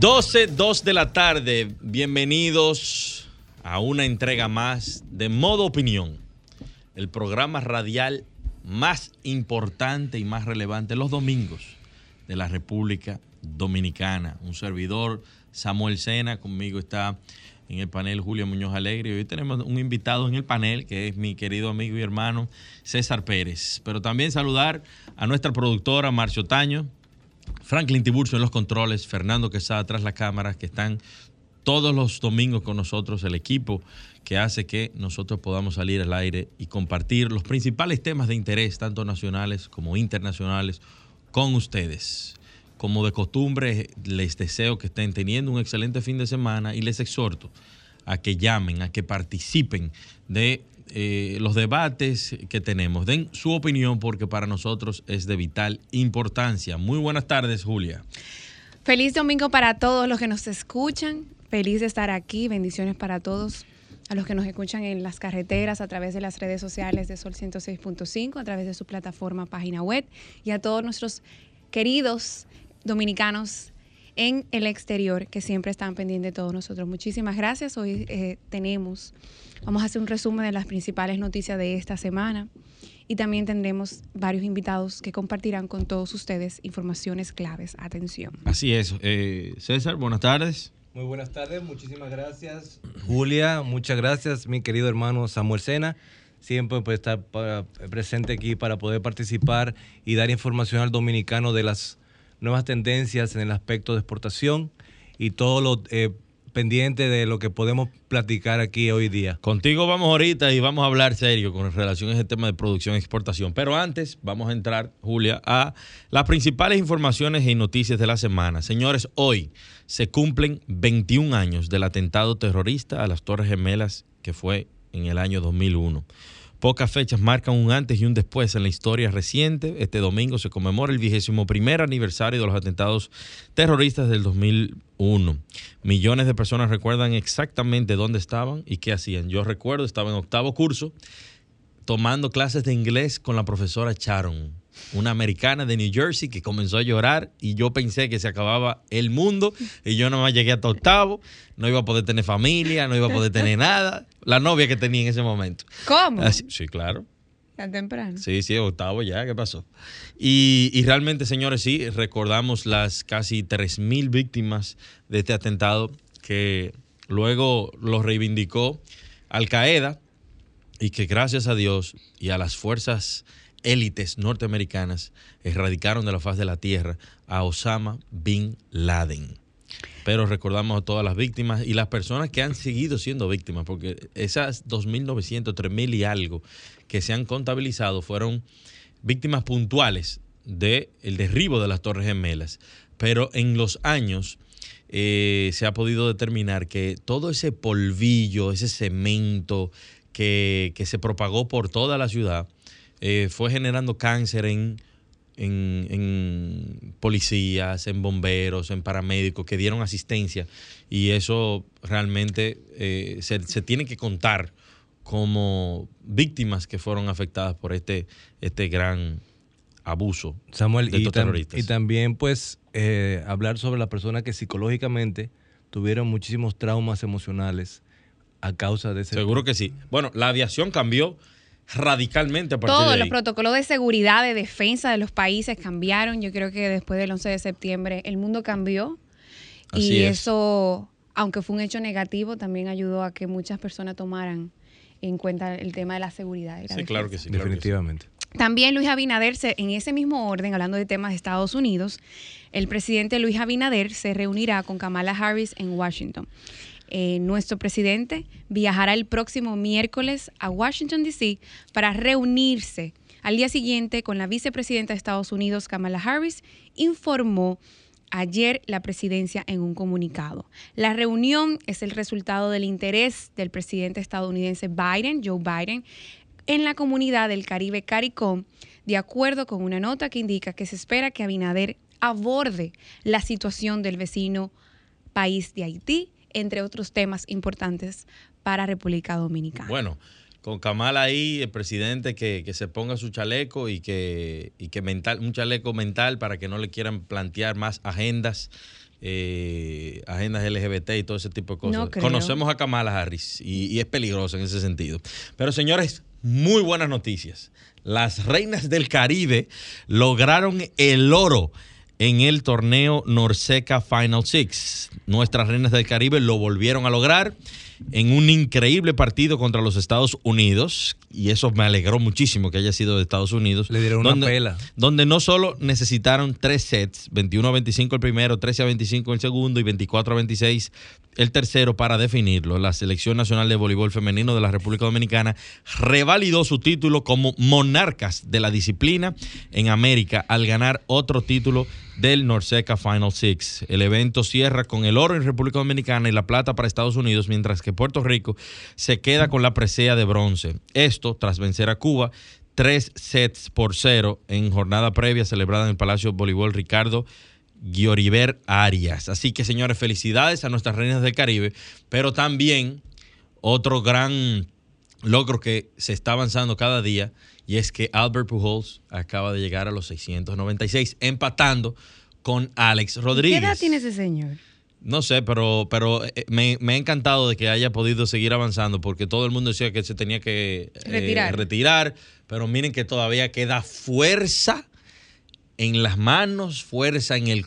12, 2 de la tarde, bienvenidos a una entrega más de Modo Opinión, el programa radial más importante y más relevante los domingos de la República Dominicana. Un servidor, Samuel Sena, conmigo está en el panel Julio Muñoz Alegre. Hoy tenemos un invitado en el panel que es mi querido amigo y hermano César Pérez. Pero también saludar a nuestra productora Marcio Taño, Franklin Tiburcio en los controles, Fernando Quesada tras las cámaras, que están todos los domingos con nosotros, el equipo que hace que nosotros podamos salir al aire y compartir los principales temas de interés, tanto nacionales como internacionales, con ustedes. Como de costumbre, les deseo que estén teniendo un excelente fin de semana y les exhorto a que llamen, a que participen de eh, los debates que tenemos. Den su opinión porque para nosotros es de vital importancia. Muy buenas tardes, Julia. Feliz domingo para todos los que nos escuchan. Feliz de estar aquí. Bendiciones para todos. A los que nos escuchan en las carreteras, a través de las redes sociales de Sol 106.5, a través de su plataforma, página web, y a todos nuestros queridos dominicanos en el exterior que siempre están pendientes de todos nosotros. Muchísimas gracias. Hoy eh, tenemos, vamos a hacer un resumen de las principales noticias de esta semana y también tendremos varios invitados que compartirán con todos ustedes informaciones claves. Atención. Así es. Eh, César, buenas tardes. Muy buenas tardes, muchísimas gracias. Julia, muchas gracias, mi querido hermano Samuel Sena. Siempre pues, estar presente aquí para poder participar y dar información al dominicano de las nuevas tendencias en el aspecto de exportación y todo lo eh, pendiente de lo que podemos platicar aquí hoy día. Contigo vamos ahorita y vamos a hablar serio con relación a ese tema de producción y exportación. Pero antes vamos a entrar, Julia, a las principales informaciones y noticias de la semana. Señores, hoy se cumplen 21 años del atentado terrorista a las Torres Gemelas que fue en el año 2001. Pocas fechas marcan un antes y un después en la historia reciente. Este domingo se conmemora el vigésimo primer aniversario de los atentados terroristas del 2001. Millones de personas recuerdan exactamente dónde estaban y qué hacían. Yo recuerdo, estaba en octavo curso tomando clases de inglés con la profesora Sharon una americana de New Jersey que comenzó a llorar y yo pensé que se acababa el mundo y yo nomás llegué hasta octavo, no iba a poder tener familia, no iba a poder tener nada, la novia que tenía en ese momento. ¿Cómo? sí, claro. Tan temprano. Sí, sí, octavo ya, ¿qué pasó? Y, y realmente, señores, sí, recordamos las casi 3.000 víctimas de este atentado que luego lo reivindicó Al Qaeda y que gracias a Dios y a las fuerzas élites norteamericanas erradicaron de la faz de la tierra a Osama Bin Laden. Pero recordamos a todas las víctimas y las personas que han seguido siendo víctimas, porque esas 2.900, 3.000 y algo que se han contabilizado fueron víctimas puntuales del derribo de las Torres Gemelas. Pero en los años eh, se ha podido determinar que todo ese polvillo, ese cemento que se propagó por toda la ciudad, eh, fue generando cáncer en, en, policías, en bomberos, en paramédicos que dieron asistencia y eso realmente eh, se, tiene que contar como víctimas que fueron afectadas por este, este gran abuso Samuel, de y, terroristas. y también pues eh, hablar sobre las personas que psicológicamente tuvieron muchísimos traumas emocionales a causa de ese... Seguro que sí. Bueno, la aviación cambió radicalmente a partir Todos los protocolos de seguridad, de defensa de los países cambiaron. Yo creo que después del 11 de septiembre el mundo cambió. y eso, aunque fue un hecho negativo, también ayudó a que muchas personas tomaran en cuenta el tema de la seguridad. sí, claro que sí. Definitivamente. También Luis Abinader, en ese mismo orden, hablando de temas de Estados Unidos, el presidente Luis Abinader se reunirá con Kamala Harris en Washington. Eh, nuestro presidente viajará el próximo miércoles a Washington, D.C. para reunirse al día siguiente con la vicepresidenta de Estados Unidos, Kamala Harris, informó ayer la presidencia en un comunicado. La reunión es el resultado del interés del presidente estadounidense Biden, Joe Biden, en la comunidad del Caribe CARICOM, de acuerdo con una nota que indica que se espera que Abinader aborde la situación del vecino país de Haití, entre otros temas importantes para República Dominicana. Bueno, con Kamala ahí, el presidente que, se ponga su chaleco y que, y que mental, un chaleco mental para que no le quieran plantear más agendas. Eh, agendas LGBT y todo ese tipo de cosas. Conocemos a Kamala Harris y, y es peligrosa en ese sentido. Pero señores, muy buenas noticias. Las reinas del Caribe lograron el oro en el torneo Norseca Final Six. Nuestras reinas del Caribe lo volvieron a lograr en un increíble partido contra los Estados Unidos, y eso me alegró muchísimo que haya sido de Estados Unidos. Le dieron donde, una pela. Donde no solo necesitaron tres sets, 21 a 25 el primero, 13 a 25 el segundo y 24 a 26 el tercero para definirlo. La Selección Nacional de Voleibol Femenino de la República Dominicana revalidó su título como monarcas de la disciplina en América al ganar otro título del Norseca Final Six. El evento cierra con el oro en República Dominicana y la plata para Estados Unidos, mientras que Puerto Rico se queda con la presea de bronce. Esto tras vencer a Cuba tres sets por cero en jornada previa celebrada en el Palacio Voleibol Ricardo Guioriver Arias. Así que, señores, felicidades a nuestras reinas del Caribe, pero también otro gran logro que se está avanzando cada día y es que Albert Pujols acaba de llegar a los 696, empatando con Alex Rodríguez. ¿Qué edad tiene ese señor? No sé, pero, pero eh, me, ha encantado de que haya podido seguir avanzando porque todo el mundo decía que se tenía que eh, retirar, pero miren que todavía queda fuerza en las manos, fuerza en el,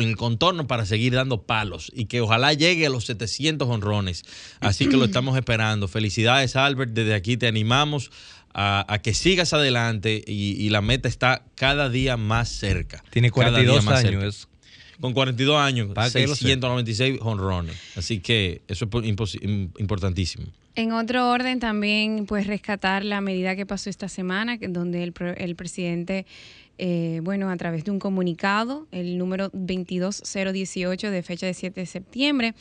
el, contorno para seguir dando palos y que ojalá llegue a los 700 honrones. Así que lo estamos esperando. Felicidades, Albert. Desde aquí te animamos a, que sigas adelante y, la meta está cada día más cerca. Tiene 42 años. Con 42 años, 696 honrones. Así que eso es importantísimo. En otro orden, también pues rescatar la medida que pasó esta semana, donde el, el presidente eh, bueno, a través de un comunicado, el número 22018 de fecha de 7 de septiembre,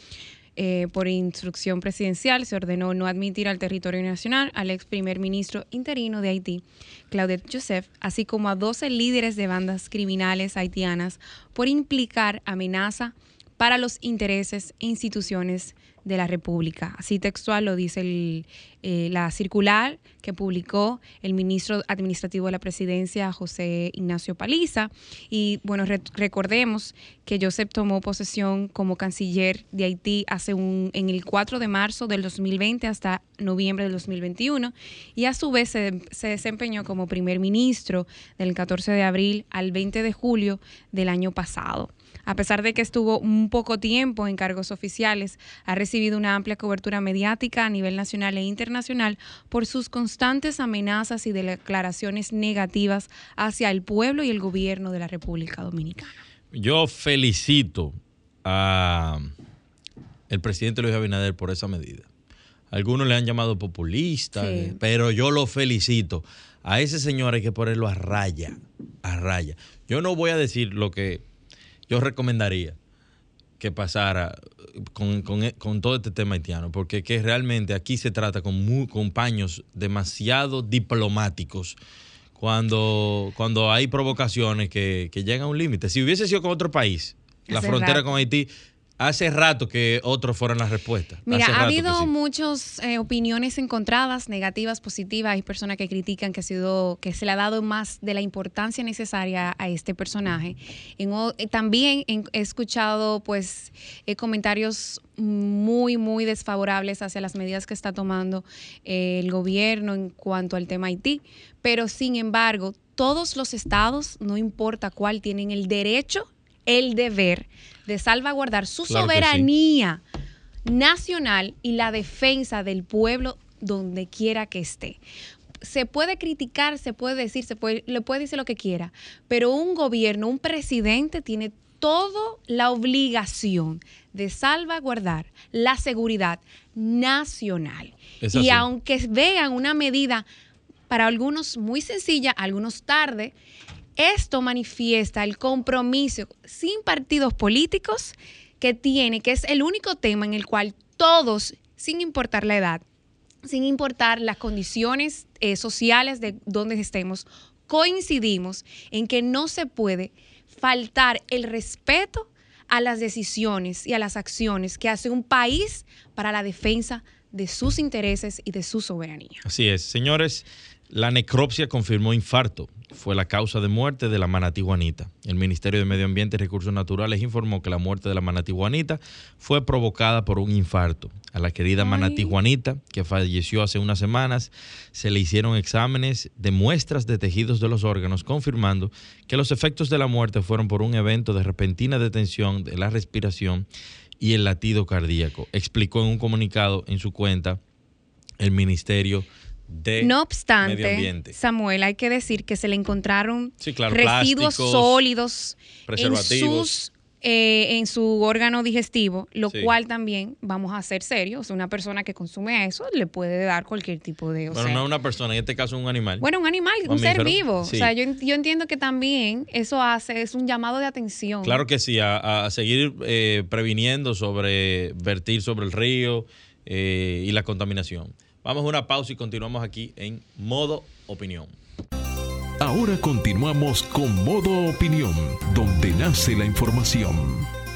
eh, por instrucción presidencial, se ordenó no admitir al territorio nacional al ex primer ministro interino de Haití, Claudette Joseph, así como a 12 líderes de bandas criminales haitianas por implicar amenaza para los intereses e instituciones de la República. Así textual lo dice eh, la circular que publicó el ministro administrativo de la presidencia, José Ignacio Paliza. Y bueno, recordemos que Joseph tomó posesión como canciller de Haití hace en el 4 de marzo del 2020 hasta noviembre del 2021 y a su vez se desempeñó como primer ministro del 14 de abril al 20 de julio del año pasado. A pesar de que estuvo un poco tiempo en cargos oficiales, ha recibido una amplia cobertura mediática a nivel nacional e internacional por sus constantes amenazas y declaraciones negativas hacia el pueblo y el gobierno de la República Dominicana. Yo felicito a el presidente Luis Abinader por esa medida. Algunos le han llamado populista, pero yo lo felicito. A ese señor hay que ponerlo a raya, a raya. Yo no voy a decir lo que yo recomendaría que pasara con, todo este tema haitiano, porque que realmente aquí se trata con, muy, con paños demasiado diplomáticos cuando, cuando hay provocaciones que, que llegan a un límite. Si hubiese sido con otro país, la frontera con Haití, Hace rato que otros fueron las respuestas. Mira, ha habido muchas eh, opiniones encontradas, negativas, positivas. Hay personas que critican que ha sido, que se le ha dado más de la importancia necesaria a este personaje. Eh, también he escuchado, pues, eh, comentarios muy, muy desfavorables hacia las medidas que está tomando el gobierno en cuanto al tema Haití. Pero, sin embargo, todos los estados, no importa cuál, tienen el derecho el deber de salvaguardar su soberanía nacional y la defensa del pueblo donde quiera que esté. Se puede criticar, se puede decir, se puede, le puede decir lo que quiera, pero un gobierno, un presidente tiene toda la obligación de salvaguardar la seguridad nacional. Y aunque vean una medida para algunos muy sencilla, algunos tarde, Esto manifiesta el compromiso sin partidos políticos que tiene, que es el único tema en el cual todos, sin importar la edad, sin importar las condiciones eh, sociales de donde estemos, coincidimos en que no se puede faltar el respeto a las decisiones y a las acciones que hace un país para la defensa de sus intereses y de su soberanía. Así es, señores, la necropsia confirmó infarto. Fue la causa de muerte de la manatí Juanita. El Ministerio de Medio Ambiente y Recursos Naturales informó que la muerte de la manatí Juanita fue provocada por un infarto. A la querida manatí Juanita, que falleció hace unas semanas, se le hicieron exámenes de muestras de tejidos de los órganos, confirmando que los efectos de la muerte fueron por un evento de repentina detención de la respiración y el latido cardíaco. Explicó en un comunicado en su cuenta el Ministerio de No Medio obstante, Ambiente. Samuel, hay que decir que se le encontraron Sí, claro, residuos sólidos en, sus, eh, en su órgano digestivo, lo Sí. cual también, vamos a ser serios, una persona que consume eso le puede dar cualquier tipo de... o Bueno, sea, no una persona, en este caso un animal. bueno, un animal, un ser vivo. sí. O sea, yo, yo entiendo que también eso hace, es un llamado de atención. Claro que sí, a, a seguir eh, previniendo sobre vertir sobre el río eh, y la contaminación. Vamos a una pausa y continuamos aquí en modo opinión. Ahora continuamos con Modo Opinión, donde nace la información.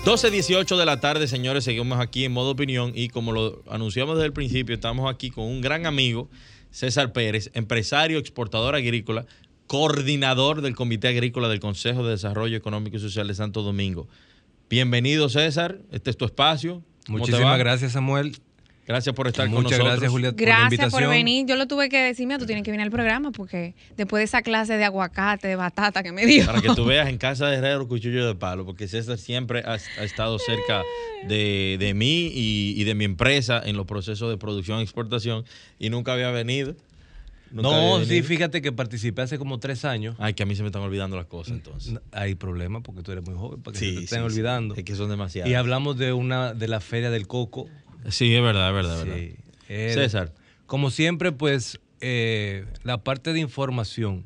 12.18 de la tarde, señores, seguimos aquí en modo opinión y como lo anunciamos desde el principio, estamos aquí con un gran amigo, César Pérez, empresario, exportador agrícola, coordinador del Comité Agrícola del Consejo de Desarrollo Económico y Social de Santo Domingo. Bienvenido, César. Este es tu espacio. ¿Cómo te Muchísimas gracias, Samuel. Gracias por estar con Muchas nosotros. gracias, Julia, por la Gracias invitación. por venir. Yo lo tuve que decir, mira, tú tienes que venir al programa porque después de esa clase de aguacate, de batata que me dio. Para que tú veas en casa de Herrero cuchillo de palo, porque César siempre ha, ha estado cerca de, de mí y, y de mi empresa en los procesos de producción y exportación y nunca había venido. No, sí, fíjate que participé hace como tres años. Ay, que a mí se me están olvidando las cosas entonces. Hay problema porque tú eres muy joven para que se te Sí, estén sí, sí. olvidando. Es que son demasiadas. Y hablamos de una de la feria del coco. Sí, es verdad, es verdad, es verdad. Sí. Eh, César. Como siempre, pues eh, la parte de información,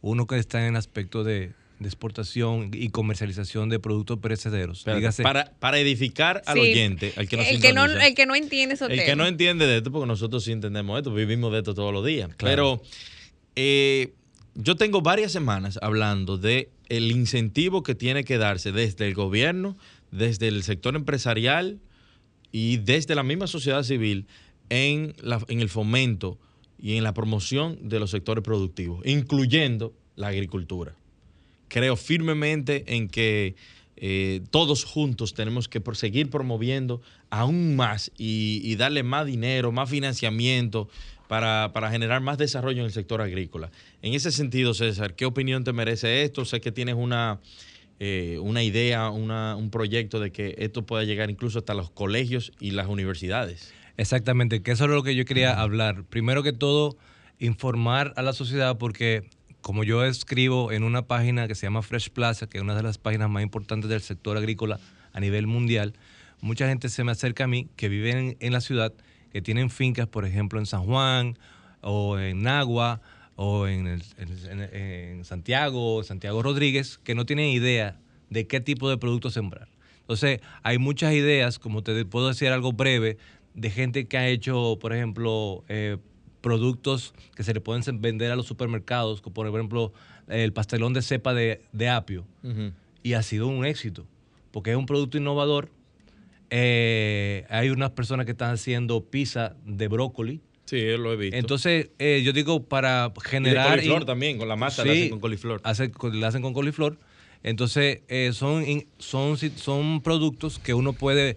uno que está en el aspecto de, de exportación y comercialización de productos perecederos. Dígase, para, para edificar al Sí. oyente, al que nos el, que no, el que no entiende esos El que no entiende de esto, porque nosotros sí entendemos esto, vivimos de esto todos los días. Claro. Pero eh, yo tengo varias semanas hablando de el incentivo que tiene que darse desde el gobierno, desde el sector empresarial y desde la misma sociedad civil en, la- en el fomento y en la promoción de los sectores productivos, incluyendo la agricultura. Creo firmemente en que eh, todos juntos tenemos que seguir promoviendo aún más y, y darle más dinero, más financiamiento para, para generar más desarrollo en el sector agrícola. En ese sentido, César, ¿qué opinión te merece esto? Sé que tienes una, eh, una idea, una- un proyecto de que esto pueda llegar incluso hasta los colegios y las universidades. Exactamente, que eso es lo que yo quería hablar. Primero que todo, informar a la sociedad porque como yo escribo en una página que se llama Fresh Plaza, que es una de las páginas más importantes del sector agrícola a nivel mundial, mucha gente se me acerca a mí que viven en, en la ciudad, que tienen fincas, por ejemplo, en San Juan o en Nagua o en, el- en- Santiago, Santiago Rodríguez, que no tienen idea de qué tipo de producto sembrar. Entonces, hay muchas ideas, como te puedo decir algo breve, de gente que ha hecho, por ejemplo, eh, productos que se le pueden vender a los supermercados, como por ejemplo el pastelón de cepa de, de apio, y ha sido un éxito, porque es un producto innovador. Eh, hay unas personas que están haciendo pizza de brócoli. Sí, lo he visto. Entonces, eh, yo digo, para y de generar... coliflor in- también, con la masa la Sí, hacen con coliflor. hace- la hacen con coliflor. Entonces, eh, son, son, son productos que uno puede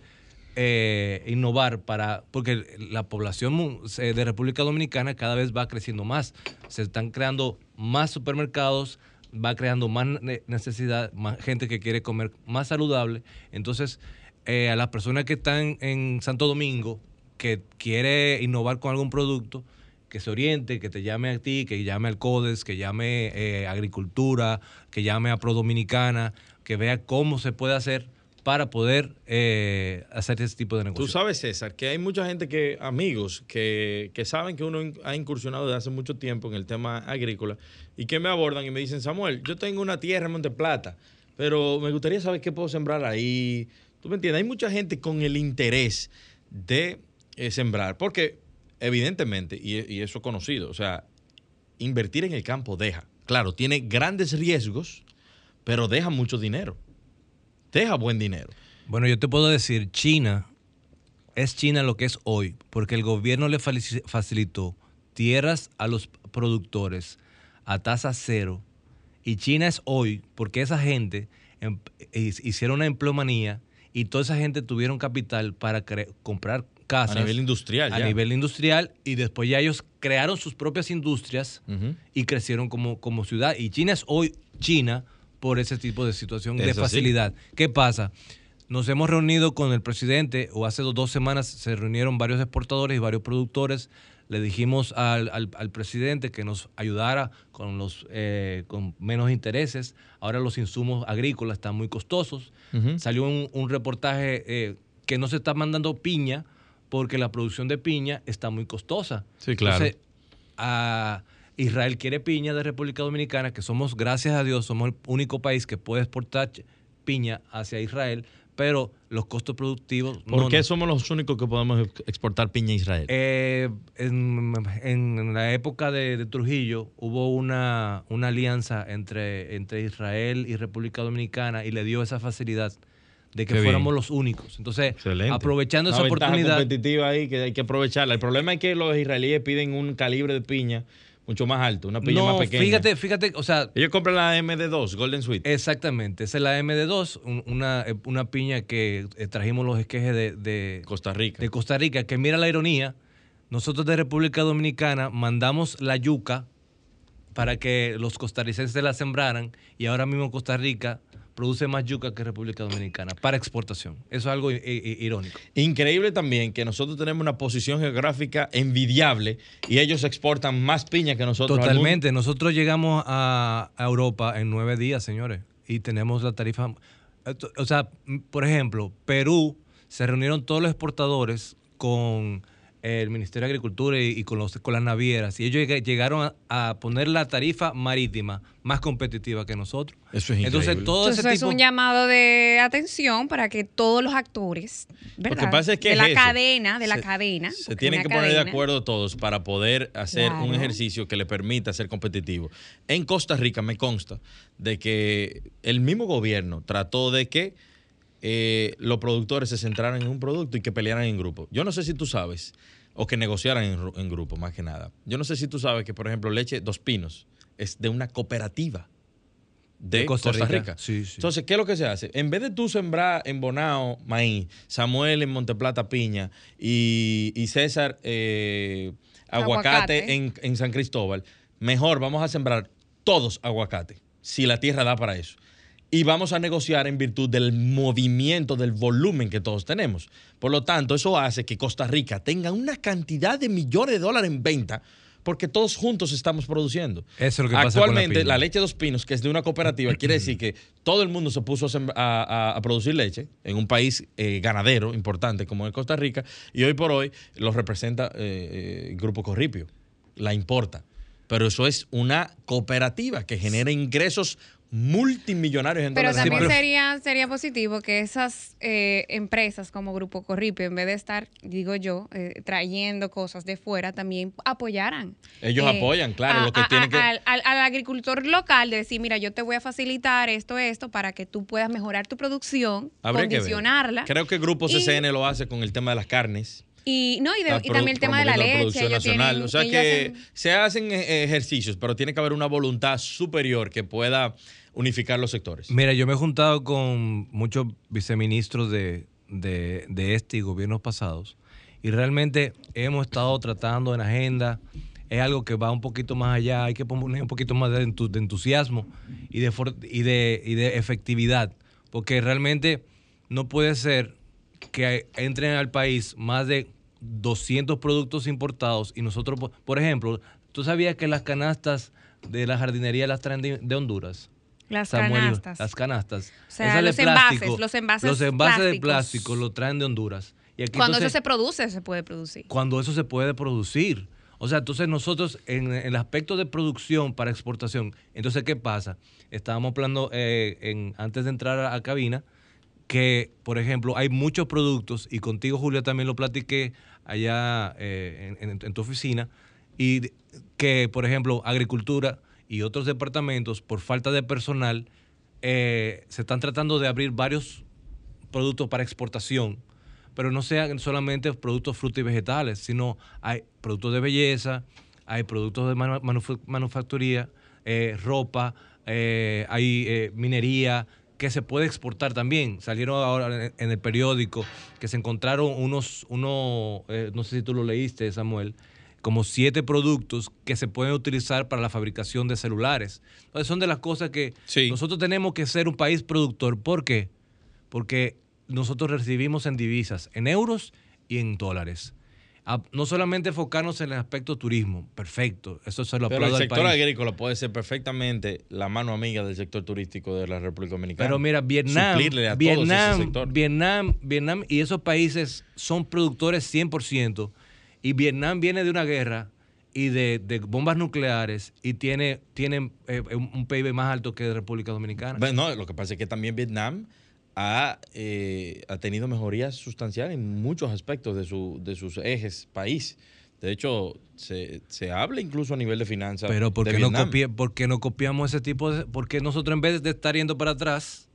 eh, innovar para, porque la población de República Dominicana cada vez va creciendo más. Se están creando más supermercados, va creando más ne- necesidad, más gente que quiere comer más saludable. Entonces, a las personas que están en Santo Domingo, que quiere innovar con algún producto, que se oriente, que te llame a ti, que llame al CODES, que llame eh, Agricultura, que llame a Pro Dominicana, que vea cómo se puede hacer para poder eh, hacer ese tipo de Tú negocios. sabes, César, que hay mucha gente que, amigos, que, que saben que uno in- ha incursionado desde hace mucho tiempo en el tema agrícola y que me abordan y me dicen, Samuel, yo tengo una tierra en Monteplata, pero me gustaría saber qué puedo sembrar ahí. ¿Tú me entiendes? Hay mucha gente con el interés de sembrar, porque evidentemente, y, eso es conocido, o sea, invertir en el campo deja. Claro, tiene grandes riesgos, pero deja mucho dinero. Deja buen dinero. Bueno, yo te puedo decir, China es China lo que es hoy, porque el gobierno le facilitó tierras a los productores a tasa cero. Y China es hoy porque esa gente em- hicieron una empleomanía y toda esa gente tuvieron capital para comprar casas A nivel industrial. a ya. nivel industrial y después ya ellos crearon sus propias industrias y crecieron como, como ciudad. Y China es hoy China por ese tipo de situación de sí. facilidad. ¿Qué pasa? Nos hemos reunido con el presidente, o hace dos, semanas se reunieron varios exportadores y varios productores. Le dijimos al, al- al presidente que nos ayudara con, los, eh, con menos intereses. Ahora los insumos agrícolas están muy costosos. Salió un, un reportaje eh, que no se está mandando piña porque la producción de piña está muy costosa. Sí, claro. Entonces, a Israel quiere piña de República Dominicana, que somos, gracias a Dios, somos el único país que puede exportar piña hacia Israel, pero los costos productivos ¿Por no qué somos los únicos que podemos ex- exportar piña a Israel? Eh, en, en la época de, de Trujillo hubo una, una alianza entre, entre Israel y República Dominicana y le dio esa facilidad de que Qué bien. fuéramos los únicos. Entonces, Excelente. aprovechando Una esa oportunidad, competitiva ahí que hay que aprovecharla. El problema es que los israelíes piden un calibre de piña mucho más alto, una piña no, más pequeña. fíjate, fíjate, o sea, Ellos compran la MD2, Golden Sweet. Exactamente, esa es la MD2, un- una, eh, una piña que eh, trajimos los esquejes de, de, Costa Rica. de Costa Rica, que mira la ironía, nosotros de República Dominicana mandamos la yuca para que los costarricenses la sembraran y ahora mismo Costa Rica produce más yuca que República Dominicana para exportación. Eso es algo i- i- irónico. Increíble también que nosotros tenemos una posición geográfica envidiable y ellos exportan más piña que nosotros. Totalmente. Nosotros llegamos a, a Europa en nueve días, señores, y tenemos la tarifa. Esto- O sea, por ejemplo, Perú se reunieron todos los exportadores con el Ministerio de Agricultura y, y con, los, con las navieras, y ellos lleg- llegaron a, a poner la tarifa marítima más competitiva que nosotros. Eso es Entonces, increíble. todo Entonces ese es tipo. un llamado de atención para que todos los actores, ¿verdad? pasa es que de es la eso. cadena, de la Se- cadena. Se tienen que poner de acuerdo todos para poder hacer un ejercicio que le permita ser competitivo. En Costa Rica me consta de que el mismo gobierno trató de que eh, los productores se centraran en un producto y que pelearan en grupo. Yo no sé si tú sabes, o que negociaran en, ru- en grupo, más que nada. Yo no sé si tú sabes que, por ejemplo, leche Dos Pinos es de una cooperativa de, De Costa, Costa Rica. Rica. Sí, sí. Entonces, ¿qué es lo que se hace? En vez de tú sembrar en Bonao maíz, Samuel en Monteplata piña y, y César eh, aguacate, Aguacate. En, en San Cristóbal, mejor vamos a sembrar todos aguacate, si la tierra da para eso. Y vamos a negociar en virtud del movimiento, del volumen que todos tenemos. Por lo tanto, eso hace que Costa Rica tenga una cantidad de millones de dólares en venta porque todos juntos estamos produciendo. Eso es lo que pasa con la Actualmente, la leche Dos Pinos, que es de una cooperativa, quiere decir que todo el mundo se puso a, producir leche en un país eh, ganadero importante como es Costa Rica, y hoy por hoy lo representa eh, eh, Grupo Corripio, la importa. Pero eso es una cooperativa que genera ingresos multimillonarios en Pero dólares también sería, sería positivo que esas eh, empresas como Grupo Corripio, en vez de estar, digo yo, eh, trayendo cosas de fuera, también apoyaran. Ellos eh, apoyan, claro, a- lo que a- tienen que... Al, al- al agricultor local de decir, mira, yo te voy a facilitar esto, esto, para que tú puedas mejorar tu producción, Habría que condicionarla. Creo que Grupo Y- CCN lo hace con el tema de las carnes. Y, no, y, de- y también el tema de la promoviendo leche. nacional. tienen- o sea que hacen- se hacen eh, ejercicios, pero tiene que haber una voluntad superior que pueda unificar los sectores. Mira, yo me he juntado con muchos viceministros de, este y gobiernos pasados y realmente hemos estado tratando en agenda. Es algo que va un poquito más allá, hay que poner un poquito más de, entu- de entusiasmo y de, efectividad, porque realmente no puede ser que entren al país más de 200 productos importados y nosotros, por- ejemplo, ¿tú sabías que las canastas de la jardinería las traen de Honduras? Las Samuel, canastas. Las canastas. O sea, los envases, plástico, los envases Los envases de plástico lo traen de Honduras. Y aquí Cuando entonces- eso se produce, se puede producir. cuando eso se puede producir. O sea, entonces nosotros en, en el aspecto de producción para exportación, entonces ¿qué pasa? Estábamos hablando eh, en, antes de entrar a, a cabina que, por ejemplo, hay muchos productos, y contigo Julia también lo platiqué allá eh, en, en- en tu oficina, y que, por ejemplo, agricultura y otros departamentos, por falta de personal, eh, se están tratando de abrir varios productos para exportación, pero no sean solamente productos frutos y vegetales, sino hay productos de belleza, hay productos de manu- manufa- manufacturía, eh, ropa, eh, hay minería que se puede exportar también. Salieron ahora en, el periódico que se encontraron unos, eh, no sé si tú lo leíste, Samuel, como siete productos que se pueden utilizar para la fabricación de celulares. Entonces son de las cosas que Sí. nosotros tenemos que ser un país productor. ¿Por qué? Porque nosotros recibimos en divisas, en euros y en dólares. A- no solamente enfocarnos en el aspecto turismo, perfecto, eso se lo Pero el aplaudo al sector país. agrícola puede ser perfectamente la mano amiga del sector turístico de la República Dominicana. Pero mira, Vietnam, Vietnam, sector. Vietnam, Vietnam y esos países son productores 100%. Y Vietnam viene de una guerra y de, de bombas nucleares y tiene, tiene eh, un, PIB más alto que República Dominicana. Bueno, no, lo que pasa es que también Vietnam ha, eh, ha tenido mejorías sustanciales en muchos aspectos de, su, de sus ejes país. De hecho, se, se habla incluso a nivel de finanzas. Pero ¿por de qué, no copie- por qué no copiamos ese tipo de... Porque nosotros en vez de estar yendo para atrás,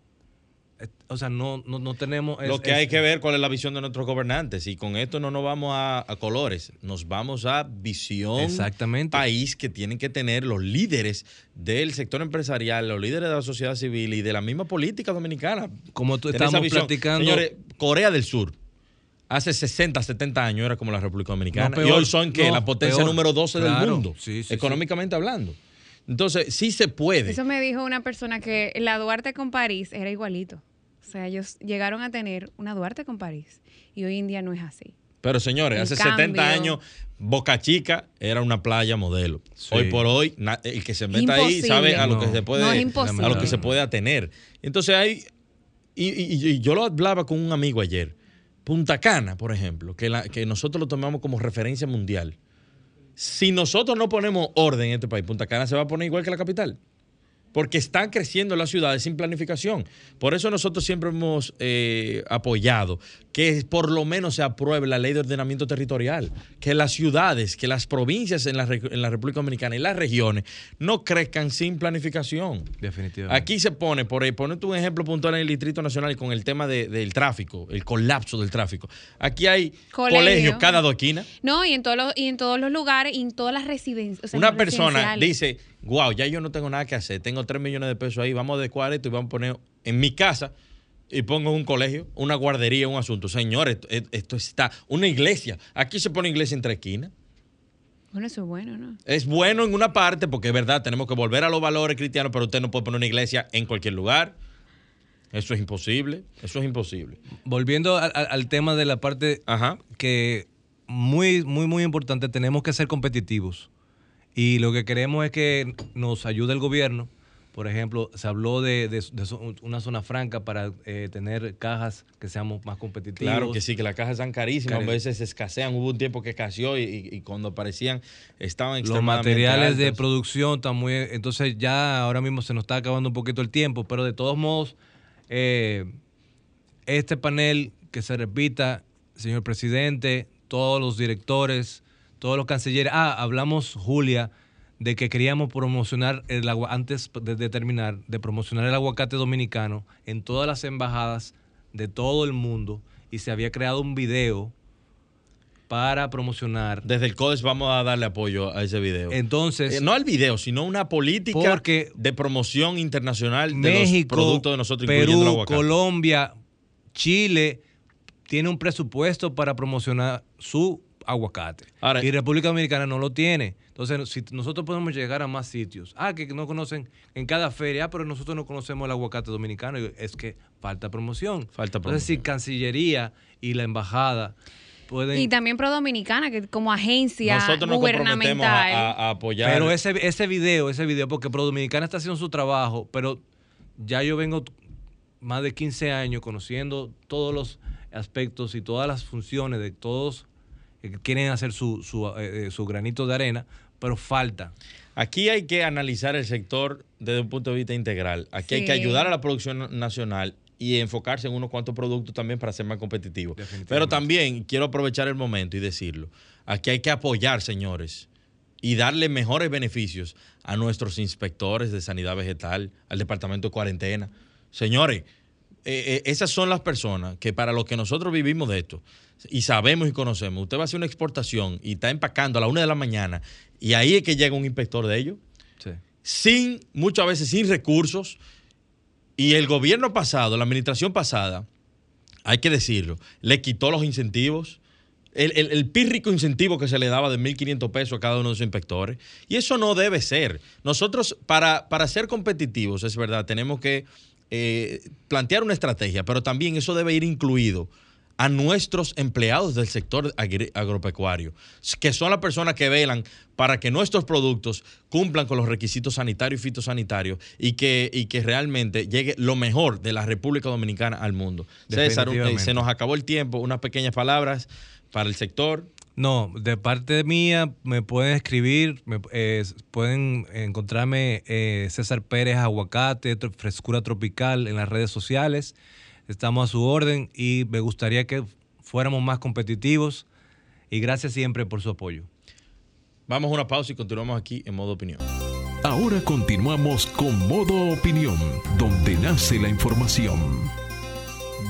o sea, no, no, no tenemos... Lo es- que es- hay que ver cuál es la visión de nuestros gobernantes. Y con esto no nos vamos a, a colores, nos vamos a visión Exactamente. país que tienen que tener los líderes del sector empresarial, los líderes de la sociedad civil y de la misma política dominicana. Como tú visión. platicando... Señores, Corea del Sur. Hace 60, 70 años era como la República Dominicana. No, peor, y hoy son que no, la potencia peor. número 12 Claro, del mundo, sí, sí, económicamente hablando. Entonces, sí se puede. Eso me dijo una persona que la Duarte con París era igualito. O sea, ellos llegaron a tener una Duarte con París y hoy en día no es así. Pero señores, El hace cambio. 70 años, Boca Chica era una playa modelo. Sí. Hoy por hoy, el que se meta ahí sabe a lo que No. se puede, No, es imposible. a lo que se puede atener. Entonces hay, y, y- y yo lo hablaba con un amigo ayer, Punta Cana, por ejemplo, que, la- que nosotros lo tomamos como referencia mundial. Si nosotros no ponemos orden en este país, Punta Cana se va a poner igual que la capital. Porque están creciendo las ciudades sin planificación. Por eso nosotros siempre hemos eh, apoyado que por lo menos se apruebe la ley de ordenamiento territorial. Que las ciudades, que las provincias en la, re- en la República Dominicana y las regiones no crezcan sin planificación. Definitivamente. Aquí se pone, por ahí, ponete un ejemplo puntual en el Distrito Nacional con el tema de- del tráfico, el colapso del tráfico. Aquí hay Colegio. colegios cada dos esquinas. No, y en todos los, y en todos los lugares y en todas las residencias. o sea, en Una persona dice, wow, ya yo no tengo nada que hacer, tengo 3 millones de pesos ahí, vamos a adecuar esto y vamos a poner en mi casa y pongo un colegio, una guardería, un asunto. Señores, esto, esto está, una iglesia. Aquí se pone iglesia entre esquinas. Bueno, eso es bueno, ¿no? Es bueno en una parte porque es verdad, tenemos que volver a los valores cristianos, pero usted no puede poner una iglesia en cualquier lugar. Eso es imposible, eso es imposible. Volviendo al tema de la parte Ajá. que muy, muy, muy importante, tenemos que ser competitivos. Y lo que queremos es que nos ayude el gobierno. Por ejemplo, se habló de, de- de zo- una zona franca para eh, tener cajas que seamos más competitivos. Claro que sí, que las cajas están carísimas, Cari- a veces escasean. Hubo un tiempo que escaseó y, cuando aparecían estaban Los materiales de producción están muy... Entonces ya ahora mismo se nos está acabando un poquito el tiempo, pero de todos modos, eh, este panel que se repita, señor presidente, todos los directores, todos los cancilleres. Ah, hablamos, Julia, de que queríamos promocionar el agua, antes de, terminar, de promocionar el aguacate dominicano en todas las embajadas de todo el mundo y se había creado un video para promocionar. Desde el CODES vamos a darle apoyo a ese video. Entonces, Eh, no al video, sino una política de promoción internacional de los productos de nosotros, incluyendo el Perú, aguacate. Colombia, Chile tiene un presupuesto para promocionar su aguacate. Ahora- y República Dominicana no lo tiene. Entonces, si nosotros podemos llegar a más sitios, ah, que no conocen en cada feria, ah, pero nosotros no conocemos el aguacate dominicano, y es que falta promoción. Falta Entonces, si promoción. Cancillería y la embajada pueden... Y también Pro Dominicana, que como agencia Nosotros nos comprometemos gubernamental. a, a- a apoyar. Pero ese, ese video, ese video, porque Pro Dominicana está haciendo su trabajo, pero ya yo vengo más de 15 años conociendo todos los aspectos y todas las funciones de todos quieren hacer su, su, eh, eh, su granito de arena, pero falta. Aquí hay que analizar el sector desde un punto de vista integral. Aquí hay que ayudar a la producción nacional y enfocarse en unos cuantos productos también para ser más competitivos. Pero también quiero aprovechar el momento y decirlo. Aquí hay que apoyar, señores, y darle mejores beneficios a nuestros inspectores de sanidad vegetal, al departamento de cuarentena. Señores, eh, eh, esas son las personas que para los que nosotros vivimos de esto y sabemos y conocemos, usted va a hacer una exportación y está empacando a la una de la mañana y ahí es que llega un inspector de ellos, Sí. sin, muchas veces sin recursos. Y el gobierno pasado, la administración pasada, hay que decirlo, le quitó los incentivos. El, el, el pírrico incentivo que se le daba de 1.500 pesos a cada uno de los inspectores. Y eso no debe ser. Nosotros, para, para ser competitivos, es verdad, tenemos que eh, plantear una estrategia, pero también eso debe ir incluido a nuestros empleados del sector agropecuario, que son las personas que velan para que nuestros productos cumplan con los requisitos sanitarios y fitosanitarios y que, y que realmente llegue lo mejor de la República Dominicana al mundo. César, se nos acabó el tiempo, unas pequeñas palabras para el sector. No, de parte mía me pueden escribir, me- eh, pueden encontrarme eh, César Pérez Aguacate, Frescura Tropical en las redes sociales. Estamos a su orden y me gustaría que fuéramos más competitivos y gracias siempre por su apoyo. Vamos a una pausa y continuamos aquí en modo opinión. Ahora continuamos con Modo Opinión, donde nace la información.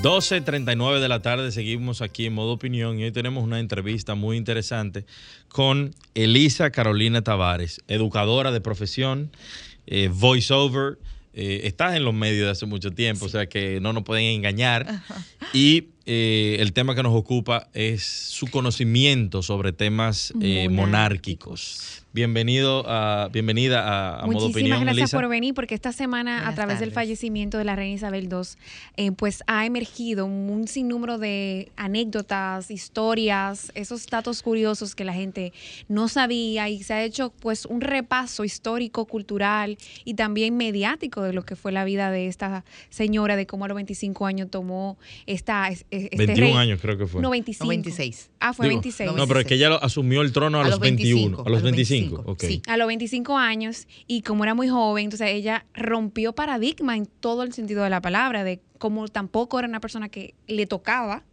12.39 de la tarde, seguimos aquí en modo opinión y hoy tenemos una entrevista muy interesante con Elisa Carolina Tavares, educadora de profesión, eh, voiceover, eh, estás en los medios de hace mucho tiempo, o sea que no nos pueden engañar. Y eh, el tema que nos ocupa es su conocimiento sobre temas eh, Monárquicos. Bienvenido a, bienvenida a, a modo Muchísimas opinión, gracias Elisa. por venir, porque esta semana, a través del fallecimiento de la reina Isabel II, eh, pues ha emergido un sinnúmero de anécdotas, historias, esos datos curiosos que la gente no sabía y se ha hecho pues un repaso histórico, cultural y también mediático de lo que fue la vida de esta señora, de cómo a los 25 años tomó esta... es- es- Este 21 rey. años creo que fue. No, 25. No, 26. Ah, fue Digo, 26. No, pero es que ella asumió el trono a, los 21, a los 25. ok. sí. a los 25 años y como era muy joven, entonces ella rompió paradigma en todo el sentido de la palabra, de cómo tampoco era una persona que le tocaba.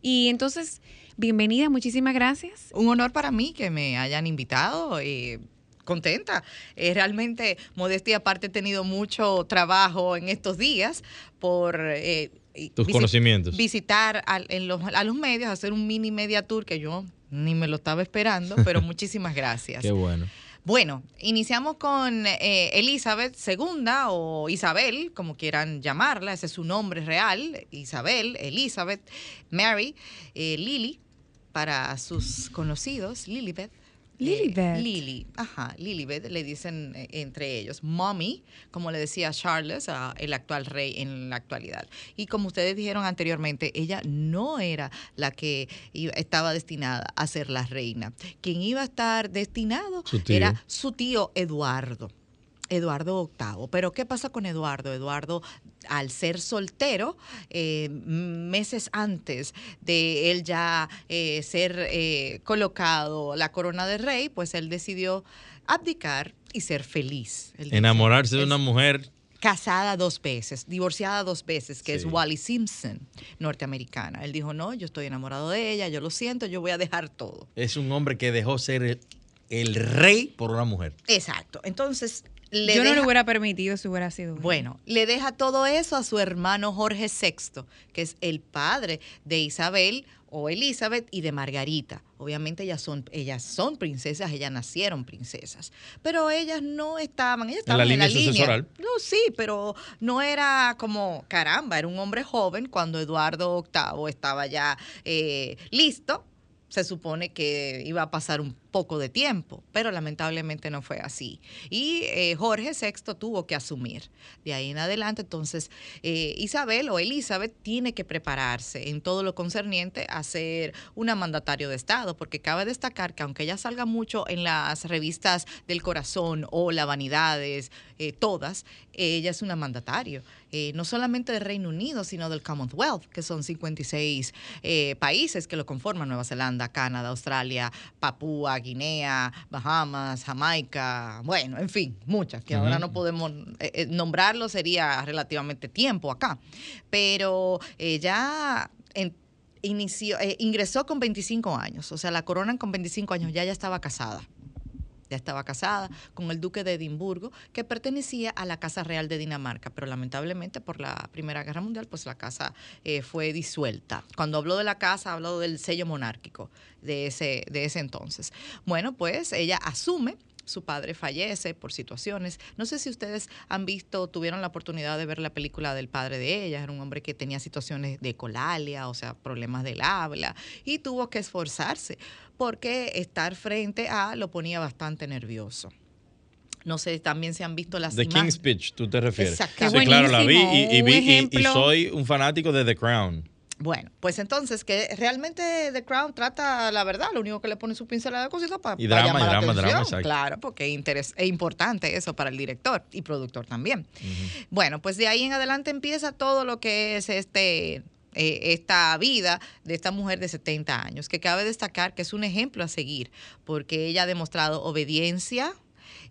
Y entonces, bienvenida, muchísimas gracias. Un honor para mí que me hayan invitado. eh, contenta. Eh, realmente, modestia aparte, he tenido mucho trabajo en estos días por... eh, Tus conocimientos. Visitar al- en los, a los medios, hacer un mini media tour que yo ni me lo estaba esperando, pero muchísimas gracias. Qué bueno. Bueno, iniciamos con eh, Elizabeth II o Isabel, como quieran llamarla, ese es su nombre real, Isabel, Elizabeth, Mary, eh, Lily, para sus conocidos, Lilibet. Eh, Lilibet. Lily, ajá, Lilibet, le dicen eh, entre ellos, Mommy, como le decía Charles, a el actual rey en la actualidad. Y como ustedes dijeron anteriormente, ella no era la que iba- estaba destinada a ser la reina. Quien iba a estar destinado Su era su tío Eduardo. Eduardo VIII. Pero ¿qué pasa con Eduardo? Eduardo, al ser soltero, eh, meses antes de él ya eh, ser eh, colocado la corona de rey, pues él decidió abdicar y ser feliz. Él Enamorarse de una mujer. casada dos veces, divorciada dos veces, que Sí. es Wally Simpson, norteamericana. Él dijo, no, yo estoy enamorado de ella, yo lo siento, yo voy a dejar todo. Es un hombre que dejó ser el, el rey por una mujer. Exacto. Entonces, le Yo no lo hubiera permitido si hubiera sido. Bueno, le deja todo eso a su hermano Jorge VI, que es el padre de Isabel o Elizabeth y de Margarita. Obviamente ellas son, ellas son princesas, ellas nacieron princesas, pero ellas no estaban, ellas En la estaban en la, línea línea. sucesoral. No, sí, pero no era como, caramba, era un hombre joven cuando Eduardo VIII estaba ya eh, listo. Se supone que iba a pasar un poco de tiempo, pero lamentablemente no fue así. Y eh, Jorge VI tuvo que asumir. De ahí en adelante, entonces, eh, Isabel o Elizabeth tiene que prepararse en todo lo concerniente a ser una mandatario de Estado, porque cabe destacar que aunque ella salga mucho en las revistas del corazón o la vanidades, eh, todas, ella es una mandatario. No solamente del Reino Unido, sino del Commonwealth, que son 56 eh, países que lo conforman, Nueva Zelanda, Canadá, Australia, Papúa, Guinea, Bahamas, Jamaica, bueno, en fin, muchas, que ahora no podemos eh, nombrarlo, sería relativamente tiempo acá. Pero ya inició, ingresó con 25 años, o sea, la coronan con 25 años, ya ya estaba casada ya estaba casada con el duque de Edimburgo, que pertenecía a la Casa Real de Dinamarca, pero lamentablemente por la Primera Guerra Mundial, pues la casa eh, fue disuelta. Cuando habló de la casa, habló del sello monárquico de ese, de ese entonces. Bueno, pues ella asume su padre fallece por situaciones. No sé si ustedes han visto, tuvieron la oportunidad de ver la película del padre de ella. Era un hombre que tenía situaciones de colalia, o sea, problemas del habla, y tuvo que esforzarse porque estar frente a lo ponía bastante nervioso. No sé, también se han visto las The King's Speech, tú te refieres. Sí, claro, la vi y, vi y, soy un fanático de The Crown. Bueno, pues entonces que realmente The Crown trata la verdad, lo único que le pone su pincelada de cositas para, y drama, llamar y drama, la atención. claro, porque es, importante eso para el director y productor también. Bueno, pues de ahí en adelante empieza todo lo que es este eh, esta vida de esta mujer de 70 años, que cabe destacar que es un ejemplo a seguir, porque ella ha demostrado obediencia,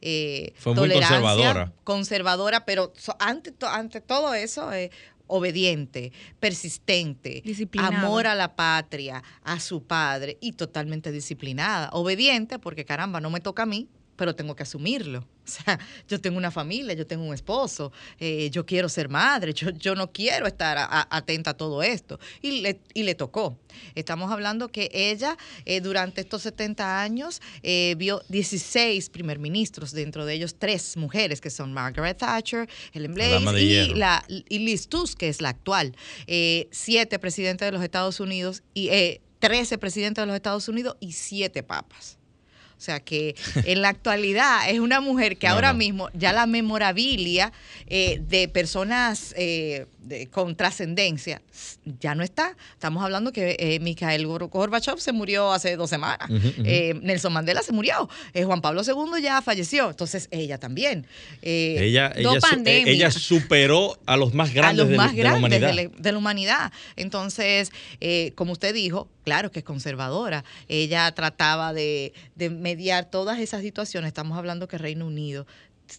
eh, Fue tolerancia, muy conservadora. conservadora, pero ante, ante todo eso, eh, obediente, persistente, amor a la patria, a su padre y totalmente disciplinada. Obediente porque caramba, no me toca a mí, pero tengo que asumirlo. O sea, yo tengo una familia, yo tengo un esposo, eh, yo quiero ser madre, yo, yo no quiero estar atenta a todo esto. Y le, y le tocó. Estamos hablando que ella eh, durante estos 70 años eh, vio 16 primer ministros, dentro de ellos tres mujeres, que son Margaret Thatcher, Helen Blaze y, la, y Liz Truss, que es la actual. siete presidentes de los Estados Unidos y 13 presidentes de los Estados Unidos y siete papas. O sea que en la actualidad es una mujer que ahora mismo ya la memorabilia eh, de personas eh, con trascendencia ya no está. Estamos hablando que eh, Mikhail Gorbachev se murió hace dos semanas. Nelson Mandela se murió. Juan Pablo II ya falleció. Entonces ella también. ella, ella, superó a los más grandes, a los más de, grandes la humanidad. De, la humanidad. Entonces, como usted dijo, claro que es conservadora. Ella trataba de, de mediar todas esas situaciones. Estamos hablando que Reino Unido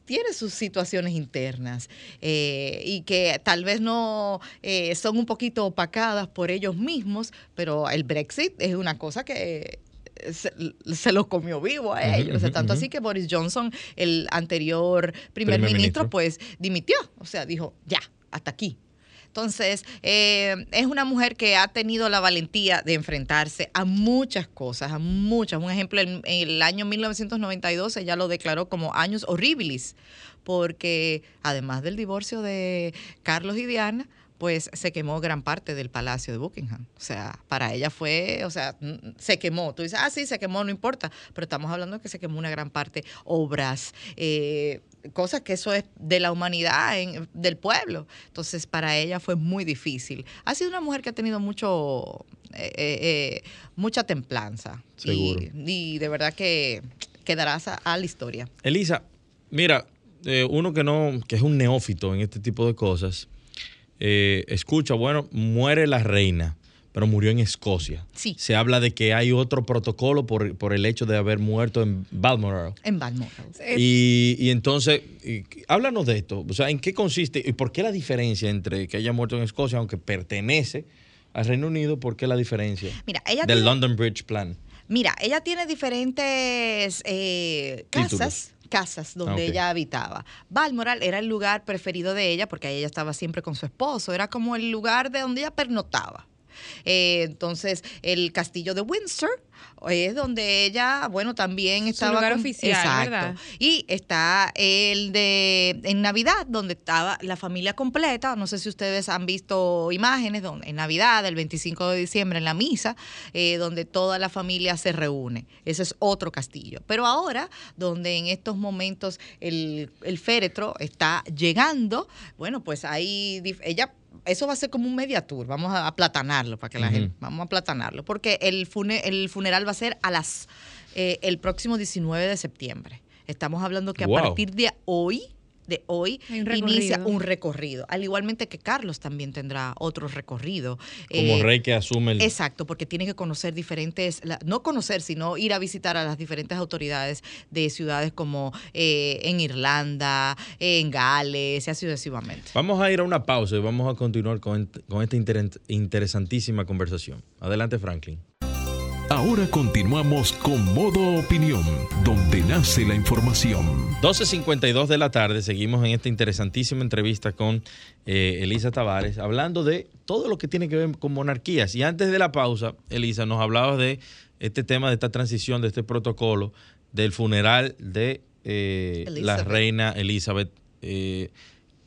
tiene sus situaciones internas eh, y que tal vez no eh, son un poquito opacadas por ellos mismos, pero el Brexit es una cosa que se, se los comió vivo a ellos. tanto así que Boris Johnson, el anterior primer, ministro, pues dimitió. O sea, dijo, ya, hasta aquí. Entonces, eh, es una mujer que ha tenido la valentía de enfrentarse a muchas cosas, a muchas. Un ejemplo, en, el año 1992 ella lo declaró como años horribles, porque además del divorcio de Carlos y Diana, pues se quemó gran parte del palacio de Buckingham. O sea, para ella fue, o sea, se quemó. Tú dices, ah, sí, se quemó, no importa, pero estamos hablando de que se quemó una gran parte, obras, eh, cosas que eso es de la humanidad, del pueblo. Entonces, para ella fue muy difícil. Ha sido una mujer que ha tenido mucho, eh, eh, mucha templanza. Y, de verdad que quedarás a, la historia. Elisa, mira, uno que no, que es un neófito en este tipo de cosas, eh, escucha, bueno, muere la reina, pero murió en Escocia. Sí. Se habla de que hay otro protocolo por, el hecho de haber muerto en Balmoral. En Balmoral. Y, y entonces, háblanos de esto. O sea, ¿en qué consiste y por qué la diferencia entre que haya muerto en Escocia, aunque pertenece al Reino Unido, por qué la diferencia Mira, ella del London Bridge Plan? Mira, ella tiene diferentes eh, casas casas donde ella habitaba. Balmoral era el lugar preferido de ella porque ella estaba siempre con su esposo, era como el lugar de donde ella pernotaba. Eh, entonces, el castillo de Windsor es donde ella, bueno, también Su estaba lugar con- oficial, Exacto. ¿verdad? Y está el de en Navidad, donde estaba la familia completa. No sé si ustedes han visto imágenes donde en Navidad, el 25 de diciembre, en la misa, eh, donde toda la familia se reúne. Ese es otro castillo. Pero ahora, donde en estos momentos el, el féretro está llegando, bueno, pues ahí ella eso va a ser como un media tour. Vamos a aplatanarlo para que la gente, vamos a aplatanarlo, porque el, fune- el funeral va a ser a las eh, el próximo 19 de septiembre. Estamos hablando que a partir de hoy, de hoy, un inicia un recorrido. Al igualmente que Carlos también tendrá otro recorrido. Como Eh, rey que asume el... Exacto, porque tiene que conocer diferentes, la- no conocer, sino ir a visitar a las diferentes autoridades de ciudades como eh, en Irlanda, en Gales y así sucesivamente. Vamos a ir a una pausa y vamos a continuar con, con esta inter- interesantísima conversación. Adelante, Franklin. Ahora continuamos con Modo Opinión, donde nace la información. 12.52 de la tarde, seguimos en esta interesantísima entrevista con eh, Elisa Tavares, hablando de todo lo que tiene que ver con monarquías. Y antes de la pausa, Elisa, nos hablabas de este tema, de esta transición, de este protocolo, del funeral de eh, la reina Elizabeth, eh,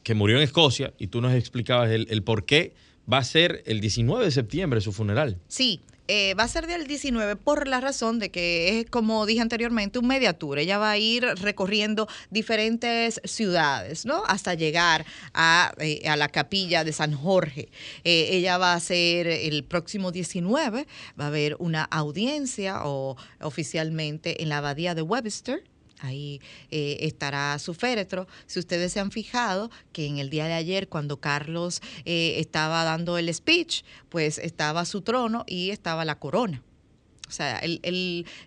que murió en Escocia, y tú nos explicabas el, el por qué va a ser el 19 de septiembre su funeral. Sí, eh, va a ser del 19 por la razón de que es, como dije anteriormente, un media tour. Ella va a ir recorriendo diferentes ciudades, ¿no? Hasta llegar a, eh, a la capilla de San Jorge. Eh, ella va a ser el próximo 19, va a haber una audiencia o oficialmente en la abadía de Webster. Ahí eh, estará su féretro. Si ustedes se han fijado que en el día de ayer, cuando Carlos eh, estaba dando el speech, pues estaba su trono y estaba la corona. O sea, el,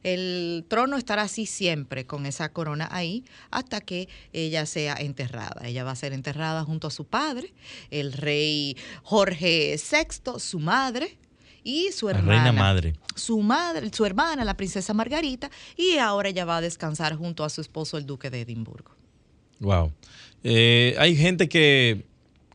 el- trono estará así siempre, con esa corona ahí, hasta que ella sea enterrada. Ella va a ser enterrada junto a su padre, el rey Jorge VI, su madre y su La hermana reina madre. su madre, su hermana, la princesa Margarita, y ahora ella va a descansar junto a su esposo, el duque de Edimburgo. Wow. Eh, hay gente que,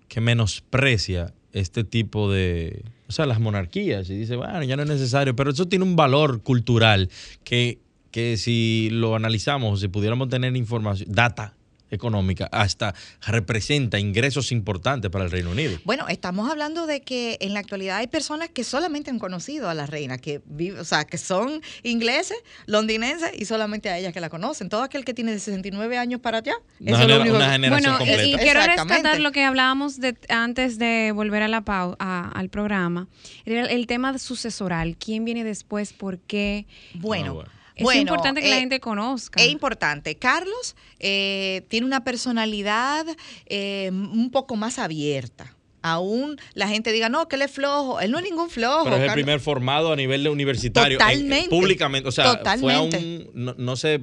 que menosprecia este tipo de, o sea, las monarquías y dice, bueno, ya no es necesario, pero eso tiene un valor cultural que, que si lo analizamos, si pudiéramos tener información, data económica, hasta representa ingresos importantes para el Reino Unido. Bueno, estamos hablando de que en la actualidad hay personas que solamente han conocido a la reina, que vive, o sea, que son ingleses, londinenses y solamente a ella que la conocen. Todo aquel que tiene de 69 años para allá, Una eso es lo único una que- generación Bueno, completa. y quiero rescatar lo que hablábamos de, antes de volver a la pau- a- al programa. El, el tema sucesoral. ¿Quién viene después? ¿Por qué? Bueno, Ah, bueno. Es bueno, importante que la eh, gente conozca. Es importante. Carlos eh, tiene una personalidad eh, un poco más abierta. Aún la gente diga, no, que él es flojo. Él no es ningún flojo. Pero es el primer formado a nivel de universitario. en- Totalmente. públicamente. O sea, fue a Totalmente. un. No, no sé.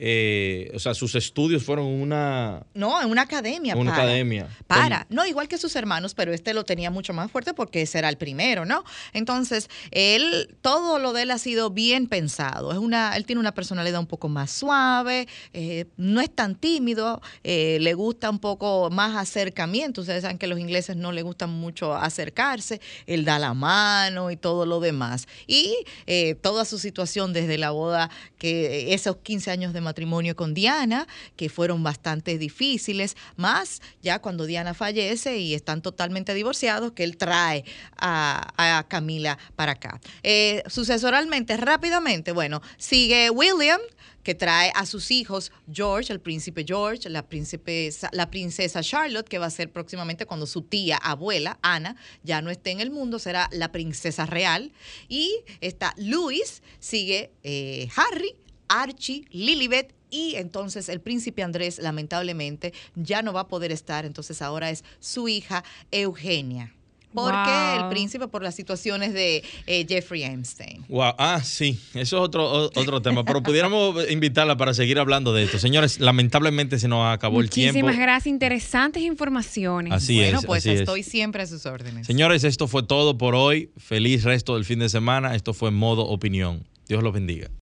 Eh, o sea, sus estudios fueron una. No, en una academia. Una para. academia. Para. No, igual que sus hermanos, pero este lo tenía mucho más fuerte porque ese era el primero, ¿no? Entonces, él, todo lo de él ha sido bien pensado. Es una, él tiene una personalidad un poco más suave, eh, no es tan tímido, eh, le gusta un poco más acercamiento. Ustedes saben que los ingleses no les gusta mucho acercarse, él da la mano y todo lo demás. Y eh, toda su situación desde la boda, que esos 15 años de matrimonio con Diana, que fueron bastante difíciles, más ya cuando Diana fallece y están totalmente divorciados, que él trae a, Camila para acá. Eh, sucesoralmente, rápidamente, bueno, sigue William, que trae a sus hijos George, el príncipe George, la, princesa, la princesa Charlotte, que va a ser próximamente cuando su tía abuela, Ana, ya no esté en el mundo, será la princesa real. Y está Louis, sigue eh, Harry, Archie, Lilibet y entonces el príncipe Andrés lamentablemente ya no va a poder estar, entonces ahora es su hija Eugenia. Porque Wow. el príncipe por las situaciones de eh, Jeffrey Epstein. Wow. Ah, sí, eso es otro, o- otro tema, pero pudiéramos invitarla para seguir hablando de esto. Señores, lamentablemente se nos acabó el tiempo. Muchísimas gracias. Interesantes informaciones. Así bueno, es, pues así es. estoy siempre a sus órdenes. Señores, esto fue todo por hoy. Feliz resto del fin de semana. Esto fue Modo Opinión. Dios los bendiga.